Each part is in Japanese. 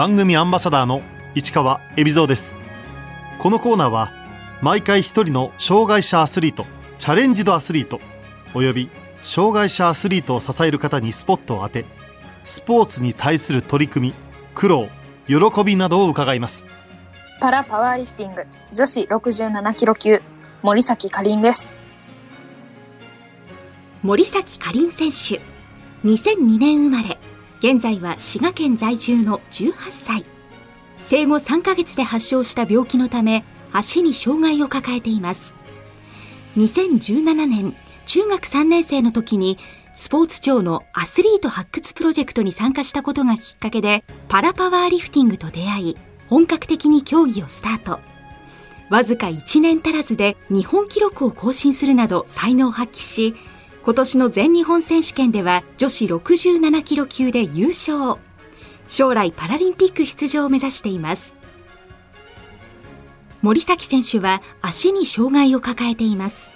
番組アンバサダーの市川恵比蔵です。このコーナーは毎回一人の障害者アスリートチャレンジドアスリートおよび障害者アスリートを支える方にスポットを当てスポーツに対する取り組み苦労喜びなどを伺います。パラパワーリフティング女子67キロ級森崎かりんです。森崎かりん選手2002年生まれ現在は滋賀県在住の18歳。生後3ヶ月で発症した病気のため足に障害を抱えています。2017年中学3年生の時にスポーツ庁のアスリート発掘プロジェクトに参加したことがきっかけでパラパワーリフティングと出会い本格的に競技をスタート。わずか1年足らずで日本記録を更新するなど才能を発揮し今年の全日本選手権では女子67キロ級で優勝。将来パラリンピック出場を目指しています。森崎選手は足に障害を抱えています。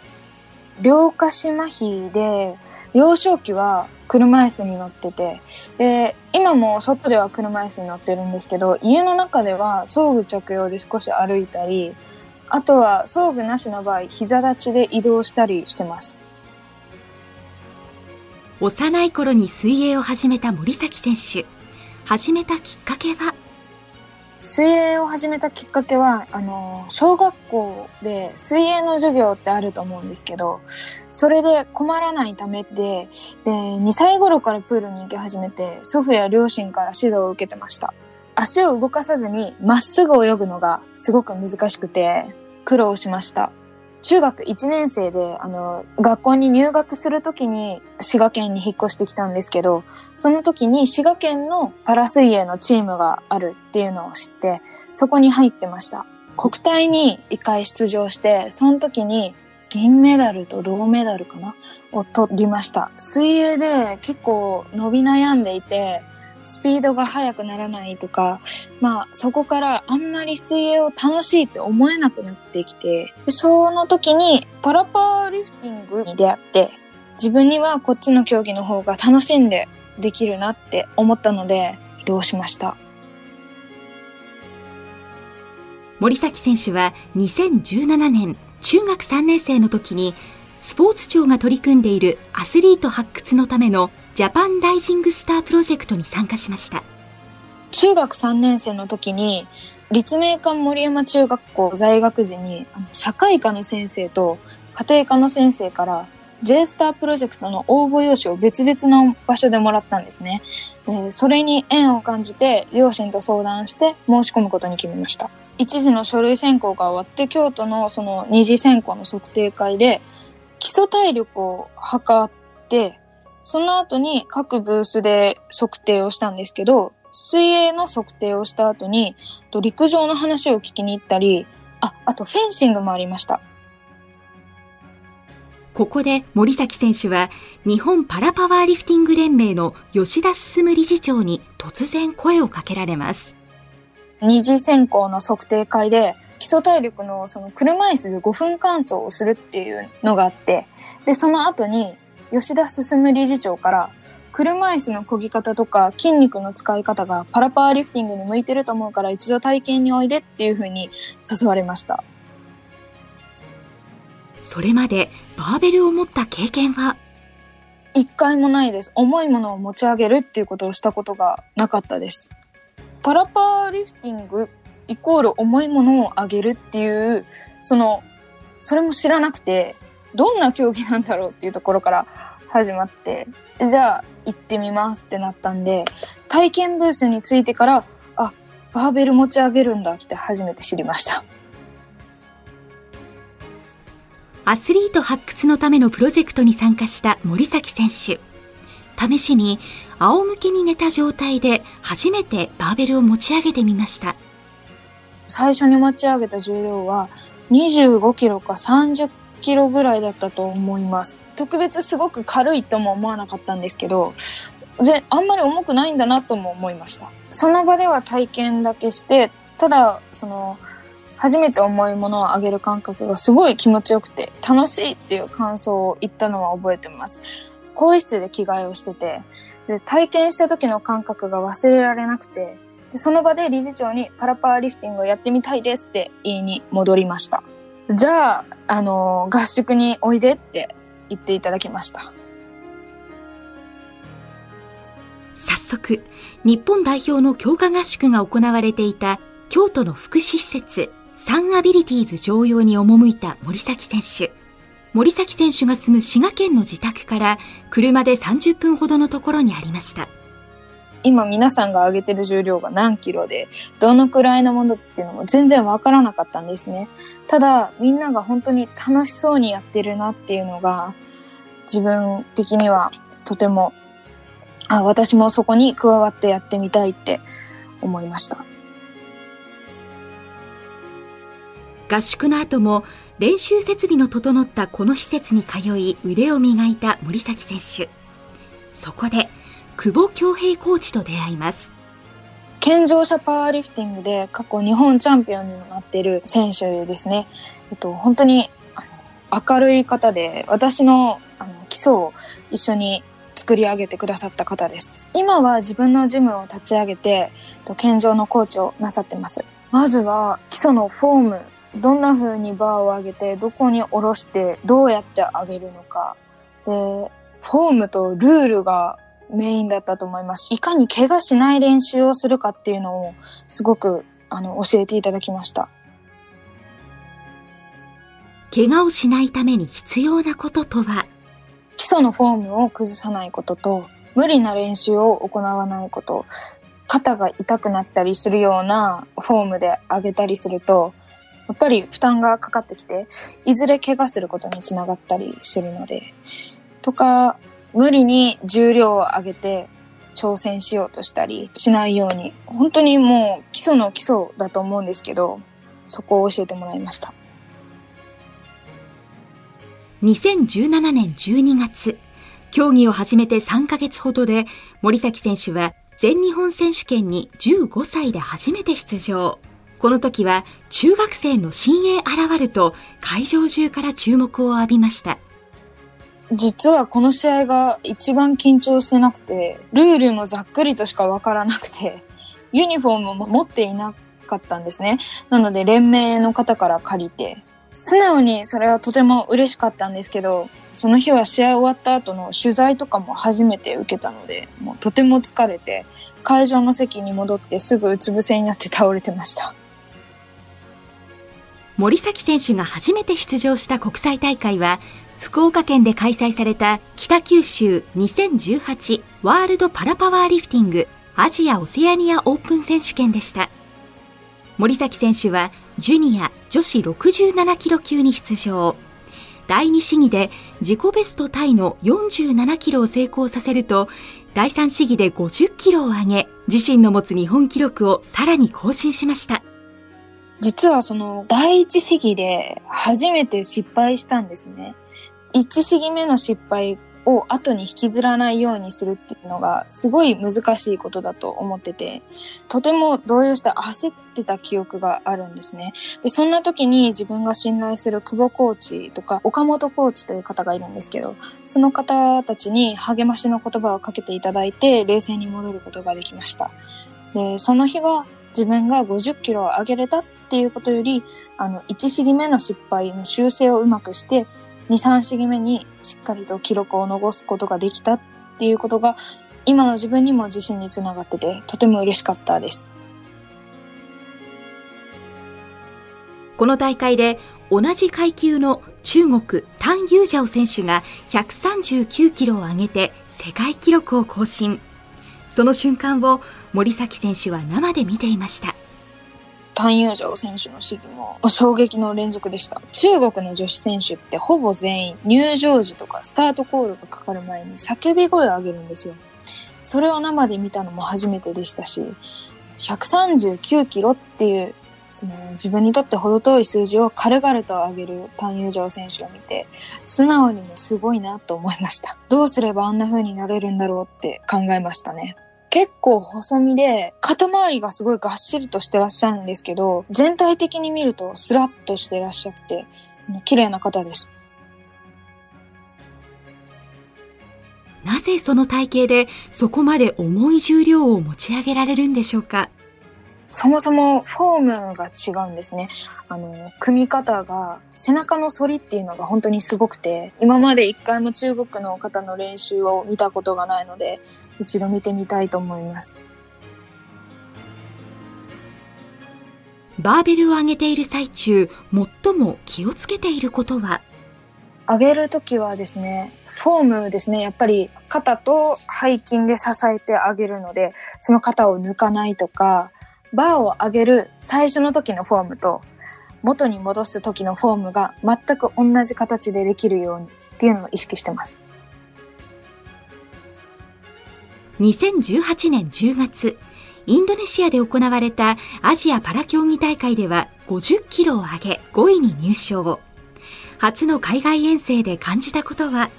両下肢麻痺で幼少期は車椅子に乗っててで今も外では車椅子に乗ってるんですけど家の中では装具着用で少し歩いたりあとは装具なしの場合膝立ちで移動したりしてます。幼い頃に水泳を始めた森崎選手始めたきっかけは？水泳を始めたきっかけは、あの、小学校で水泳の授業ってあると思うんですけど、それで困らないためで、で、2歳頃からプールに行き始めて、祖父や両親から指導を受けてました。足を動かさずにまっすぐ泳ぐのがすごく難しくて、苦労しました。中学1年生で、あの、学校に入学するときに滋賀県に引っ越してきたんですけど、その時に滋賀県のパラ水泳のチームがあるっていうのを知って、そこに入ってました。国体に一回出場して、その時に銀メダルと銅メダルかな？を取りました。水泳で結構伸び悩んでいて、スピードが速くならないとか、まあそこからあんまり水泳を楽しいって思えなくなってきて、その時にパラパーリフティングに出会って、自分にはこっちの競技の方が楽しんでできるなって思ったので移動しました。森崎選手は2017年中学3年生の時にスポーツ庁が取り組んでいるアスリート発掘のためのジャパンライジングスタープロジェクトに参加しました。中学3年生の時に、立命館森山中学校在学時に、社会科の先生と家庭科の先生から J スタープロジェクトの応募用紙を別々の場所でもらったんですね。でそれに縁を感じて両親と相談して申し込むことに決めました。一時の書類選考が終わって京都のその二次選考の測定会で基礎体力を測ってその後に各ブースで測定をしたんですけど、水泳の測定をした後に、陸上の話を聞きに行ったり、あ、あとフェンシングもありました。ここで森崎選手は日本パラパワーリフティング連盟の吉田進理事長に突然声をかけられます。二次選考の測定会で基礎体力のその車椅子で5分間走をするっていうのがあって、で、その後に吉田進理事長から、車椅子の漕ぎ方とか筋肉の使い方がパラパワーリフティングに向いてると思うから一度体験においでっていうふうに誘われました。それまでバーベルを持った経験は？一回もないです。重いものを持ち上げるっていうことをしたことがなかったです。パラパワーリフティングイコール重いものを上げるっていう、その、それも知らなくて、どんな競技なんだろうっていうところから始まって、じゃあ行ってみますってなったんで、体験ブースに着いてから、あ、バーベル持ち上げるんだって初めて知りました。アスリート発掘のためのプロジェクトに参加した森崎選手。試しに仰向けに寝た状態で初めてバーベルを持ち上げてみました。最初に持ち上げた重量は25キロか30キロぐらいだったと思います。特別すごく軽いとも思わなかったんですけど、ぜあんまり重くないんだなとも思いました。その場では体験だけして、ただ、その、初めて重いものをあげる感覚がすごい気持ちよくて、楽しいっていう感想を言ったのは覚えてます。更衣室で着替えをしてて、で体験した時の感覚が忘れられなくて、でその場で理事長にパラパーリフティングをやってみたいですって言いに戻りました。じゃあ、あの合宿においでって言っていただきました。早速、日本代表の強化合宿が行われていた京都の福祉施設サンアビリティーズ常用に赴いた森崎選手。森崎選手が住む滋賀県の自宅から車で30分ほどのところにありました。今皆さんが上げてる重量が何キロで、どのくらいのものっていうのも全然わからなかったんですね。ただ、みんなが本当に楽しそうにやってるなっていうのが、自分的にはとても、あ、私もそこに加わってやってみたいって思いました。合宿の後も練習設備の整ったこの施設に通い腕を磨いた森崎選手。そこで久保恭平コーチと出会います。健常者パワーリフティングで過去日本チャンピオンにもなっている選手ですね。えっと、本当に明るい方で、私のあの基礎を一緒に作り上げてくださった方です。今は自分のジムを立ち上げて、健常のコーチをなさってます。まずは基礎のフォーム、どんな風にバーを上げて、どこに下ろして、どうやって上げるのか。で、フォームとルールがメインだったと思います。いかに怪我しない練習をするかっていうのをすごくあの教えていただきました。怪我をしないために必要なこととは？基礎のフォームを崩さないことと、無理な練習を行わないこと、肩が痛くなったりするようなフォームで上げたりすると、やっぱり負担がかかってきて、いずれ怪我することにつながったりするので、とか、無理に重量を上げて挑戦しようとしたりしないように、本当にもう基礎の基礎だと思うんですけど、そこを教えてもらいました。2017年12月、競技を始めて3ヶ月ほどで、森崎選手は全日本選手権に15歳で初めて出場。この時は中学生の新鋭現ると会場中から注目を浴びました。実はこの試合が一番緊張してなくて、ルールもざっくりとしかわからなくて、ユニフォームも持っていなかったんですね。なので連盟の方から借りて、素直にそれはとても嬉しかったんですけど、その日は試合終わった後の取材とかも初めて受けたので、もうとても疲れて、会場の席に戻ってすぐうつ伏せになって倒れてました。森崎選手が初めて出場した国際大会は福岡県で開催された北九州2018ワールドパラパワーリフティングアジア・オセアニアオープン選手権でした。森崎選手はジュニア女子67キロ級に出場。第2試技で自己ベストタイの47キロを成功させると、第3試技で50キロを上げ、自身の持つ日本記録をさらに更新しました。実はその第1試技で初めて失敗したんですね。1試技目の失敗を後に引きずらないようにするっていうのがすごい難しいことだと思ってて、とても動揺して焦ってた記憶があるんですね。で、そんな時に自分が信頼する久保コーチとか岡本コーチという方がいるんですけど、その方たちに励ましの言葉をかけていただいて冷静に戻ることができました。で、その日は自分が50キロを上げれたっていうことより、あの、1試技目の失敗の修正をうまくして、2、3試技目にしっかりと記録を残すことができたっていうことが、今の自分にも自信につながってて、とても嬉しかったです。この大会で同じ階級の中国、タン・ユージャオ選手が139キロを上げて世界記録を更新。その瞬間を森崎選手は生で見ていました。単優勝選手の試技も衝撃の連続でした。中国の女子選手ってほぼ全員入場時とかスタートコールがかかる前に叫び声を上げるんですよ。それを生で見たのも初めてでしたし、139キロっていうその自分にとって程遠い数字を軽々と上げる単優勝選手を見て、素直にもすごいなと思いました。どうすればあんな風になれるんだろうって考えましたね。結構細身で、肩周りがすごいがっしりとしてらっしゃるんですけど、全体的に見るとスラッとしてらっしゃって、綺麗な方です。なぜその体型でそこまで重い重量を持ち上げられるんでしょうか？そもそもフォームが違うんですね。あの、組み方が、背中の反りっていうのが本当にすごくて、今まで一回も中国の方の練習を見たことがないので、一度見てみたいと思います。バーベルを上げている最中、最も気をつけていることは？上げるときはですね、フォームですね。やっぱり肩と背筋で支えてあげるので、その肩を抜かないとか、バーを上げる最初の時のフォームと元に戻す時のフォームが全く同じ形でできるようにっていうのを意識してます。2018年10月、インドネシアで行われたアジアパラ競技大会では50キロを上げ5位に入賞。初の海外遠征で感じたことは？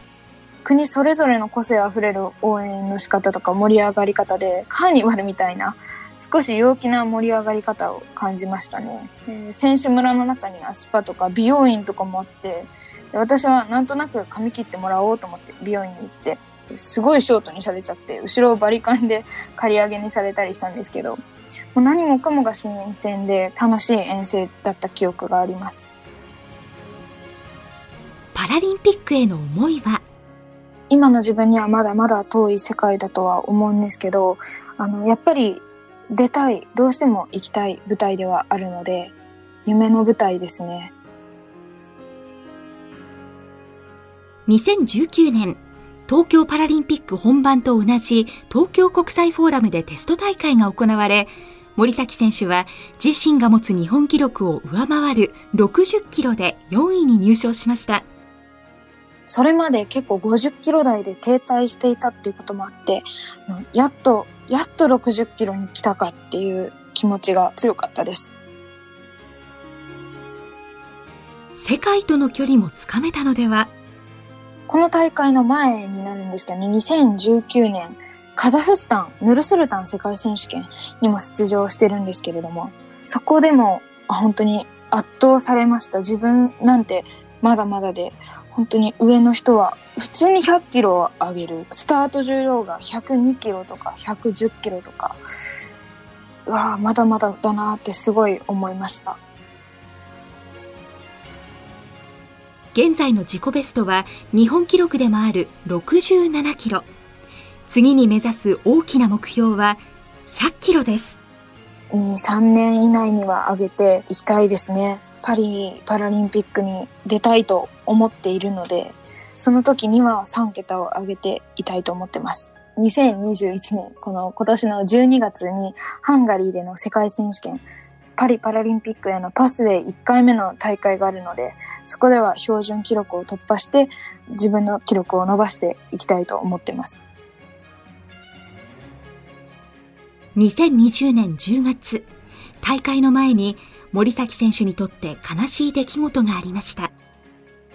国それぞれの個性あふれる応援の仕方とか盛り上がり方でカーニバルみたいな少し陽気な盛り上がり方を感じましたね。えー、選手村の中にはスパとか美容院とかもあって、私はなんとなく髪切ってもらおうと思って美容院に行って、すごいショートにされちゃって、後ろをバリカンで刈り上げにされたりしたんですけど、もう何もかもが新鮮で楽しい遠征だった記憶があります。パラリンピックへの思いは？今の自分にはまだまだ遠い世界だとは思うんですけど、あの、やっぱり出たい、どうしても行きたい舞台ではあるので、夢の舞台ですね。2019年、東京パラリンピック本番と同じ東京国際フォーラムでテスト大会が行われ、森崎選手は自身が持つ日本記録を上回る60キロで4位に入賞しました。それまで結構50キロ台で停滞していたっていうこともあって、やっとやっと60キロに来たかっていう気持ちが強かったです。世界との距離もつかめたのでは？この大会の前になるんですけどね、2019年、カザフスタン、ヌルスルタン世界選手権にも出場してるんですけれども、そこでも本当に圧倒されました。自分なんてまだまだで、本当に上の人は普通に100キロを上げる。スタート重量が102キロとか110キロとか、うわぁ、まだまだだなってすごい思いました。現在の自己ベストは日本記録でもある67キロ。次に目指す大きな目標は100キロです。2、3年以内には上げていきたいですね。パリパラリンピックに出たいと思っているので、その時には3桁を上げていたいと思ってます。2021年、この今年の12月にハンガリーでの世界選手権、パリパラリンピックへのパスウェイ1回目の大会があるので、そこでは標準記録を突破して自分の記録を伸ばしていきたいと思ってます。2020年10月、大会の前に森崎選手にとって悲しい出来事がありました。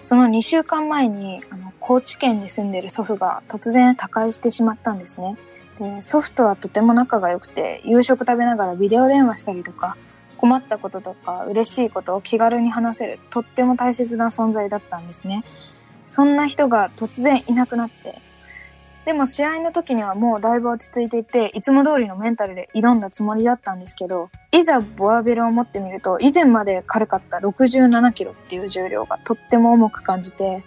その2週間前に、あの、高知県に住んでる祖父が突然他界してしまったんですね。で、祖父とはとても仲が良くて、夕食食べながらビデオ電話したりとか、困ったこととか嬉しいことを気軽に話せる、とっても大切な存在だったんですね。そんな人が突然いなくなって、でも試合の時にはもうだいぶ落ち着いていて、いつも通りのメンタルで挑んだつもりだったんですけど、いざボアベルを持ってみると、以前まで軽かった67キロっていう重量がとっても重く感じて、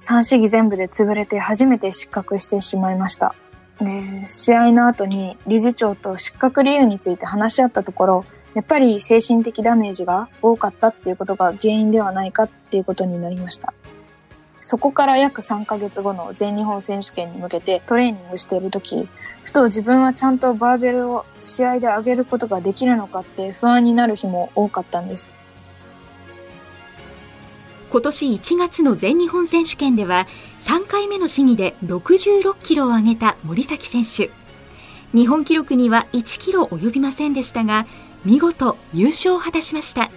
3試技全部で潰れて初めて失格してしまいました。で試合の後に理事長と失格理由について話し合ったところ、やっぱり精神的ダメージが多かったっていうことが原因ではないかっていうことになりました。そこから約3ヶ月後の全日本選手権に向けてトレーニングしている時、ふと自分はちゃんとバーベルを試合で上げることができるのかって不安になる日も多かったんです。今年1月の全日本選手権では3回目の試技で66キロを上げた森崎選手。日本記録には1キロ及びませんでしたが、見事優勝を果たしました。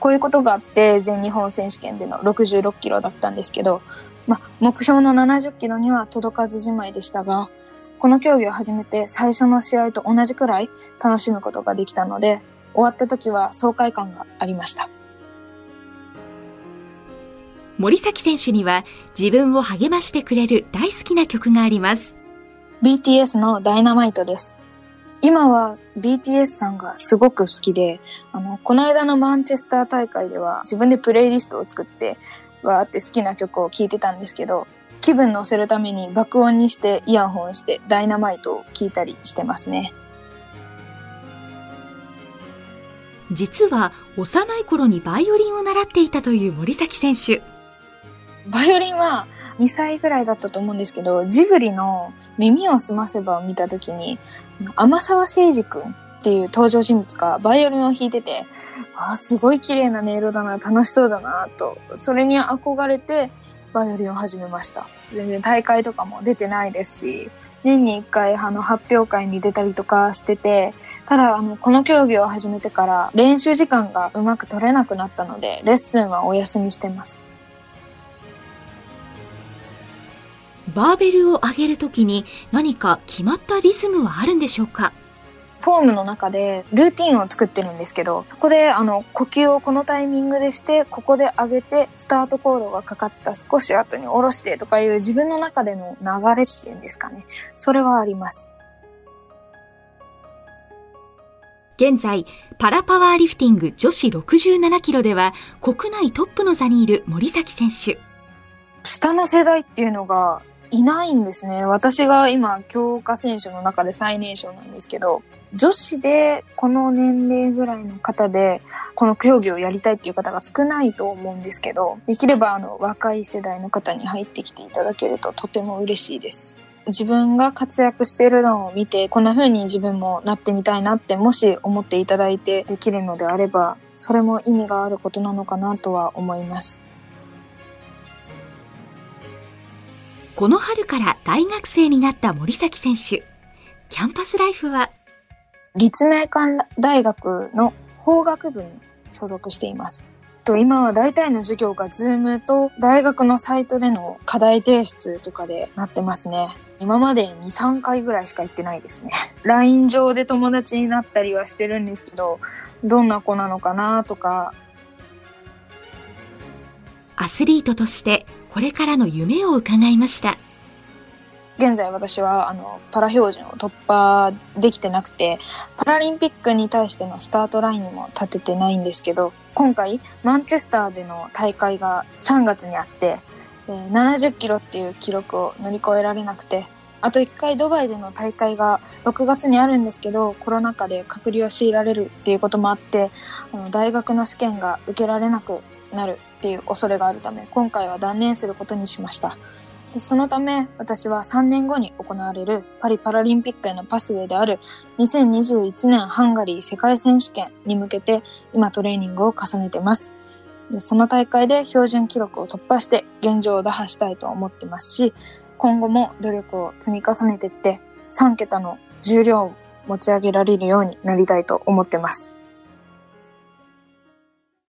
こういうことがあって全日本選手権での66キロだったんですけど、ま目標の70キロには届かずじまいでしたが、この競技を始めて最初の試合と同じくらい楽しむことができたので、終わった時は爽快感がありました。森崎選手には自分を励ましてくれる大好きな曲があります。BTS のダイナマイトです。今は BTS さんがすごく好きで、あの、この間のマンチェスター大会では自分でプレイリストを作って、わーって好きな曲を聴いてたんですけど、気分乗せるために爆音にしてイヤホンしてダイナマイトを聴いたりしてますね。実は幼い頃にバイオリンを習っていたという森崎選手。バイオリンは2歳ぐらいだったと思うんですけど、ジブリの耳をすませばを見た時に、天沢誠二君っていう登場人物がバイオリンを弾いてて、ああすごい綺麗な音色だな、楽しそうだな、と、それに憧れて、バイオリンを始めました。全然大会とかも出てないですし、年に一回あの発表会に出たりとかしてて、ただ、あの、この競技を始めてから練習時間がうまく取れなくなったので、レッスンはお休みしてます。バーベルを上げるときに何か決まったリズムはあるんでしょうか？フォームの中でルーティンを作ってるんですけど、そこであの呼吸をこのタイミングでして、ここで上げて、スタートコードがかかった少し後に下ろしてとかいう自分の中での流れっていうんですかね。それはあります。現在、パラパワーリフティング女子67キロでは国内トップの座にいる森崎選手。下の世代っていうのがいないんですね。私が今、強化選手の中で最年少なんですけど、女子でこの年齢ぐらいの方で、この競技をやりたいっていう方が少ないと思うんですけど、できればあの若い世代の方に入ってきていただけるととても嬉しいです。自分が活躍しているのを見て、こんな風に自分もなってみたいなってもし思っていただいてできるのであれば、それも意味があることなのかなとは思います。この春から大学生になった森崎選手。キャンパスライフは？立命館大学の法学部に所属しています。と今は大体の授業が Zoom と大学のサイトでの課題提出とかでなってますね。今まで2、3回ぐらいしか行ってないですね。LINE 上で友達になったりはしてるんですけど、どんな子なのかなとか。アスリートとしてこれからの夢を伺いました。現在私はあのパラ標準を突破できてなくてパラリンピックに対してのスタートラインにも立ててないんですけど今回マンチェスターでの大会が3月にあって70キロっていう記録を乗り越えられなくてあと1回ドバイでの大会が6月にあるんですけどコロナ禍で隔離を強いられるっていうこともあってあの大学の試験が受けられなくなるっていう恐れがあるため今回は断念することにしました。でそのため私は3年後に行われるパリパラリンピックへのパスウェイである2021年ハンガリー世界選手権に向けて今トレーニングを重ねてます。でその大会で標準記録を突破して現状を打破したいと思ってますし、今後も努力を積み重ねていって3桁の重量を持ち上げられるようになりたいと思ってます。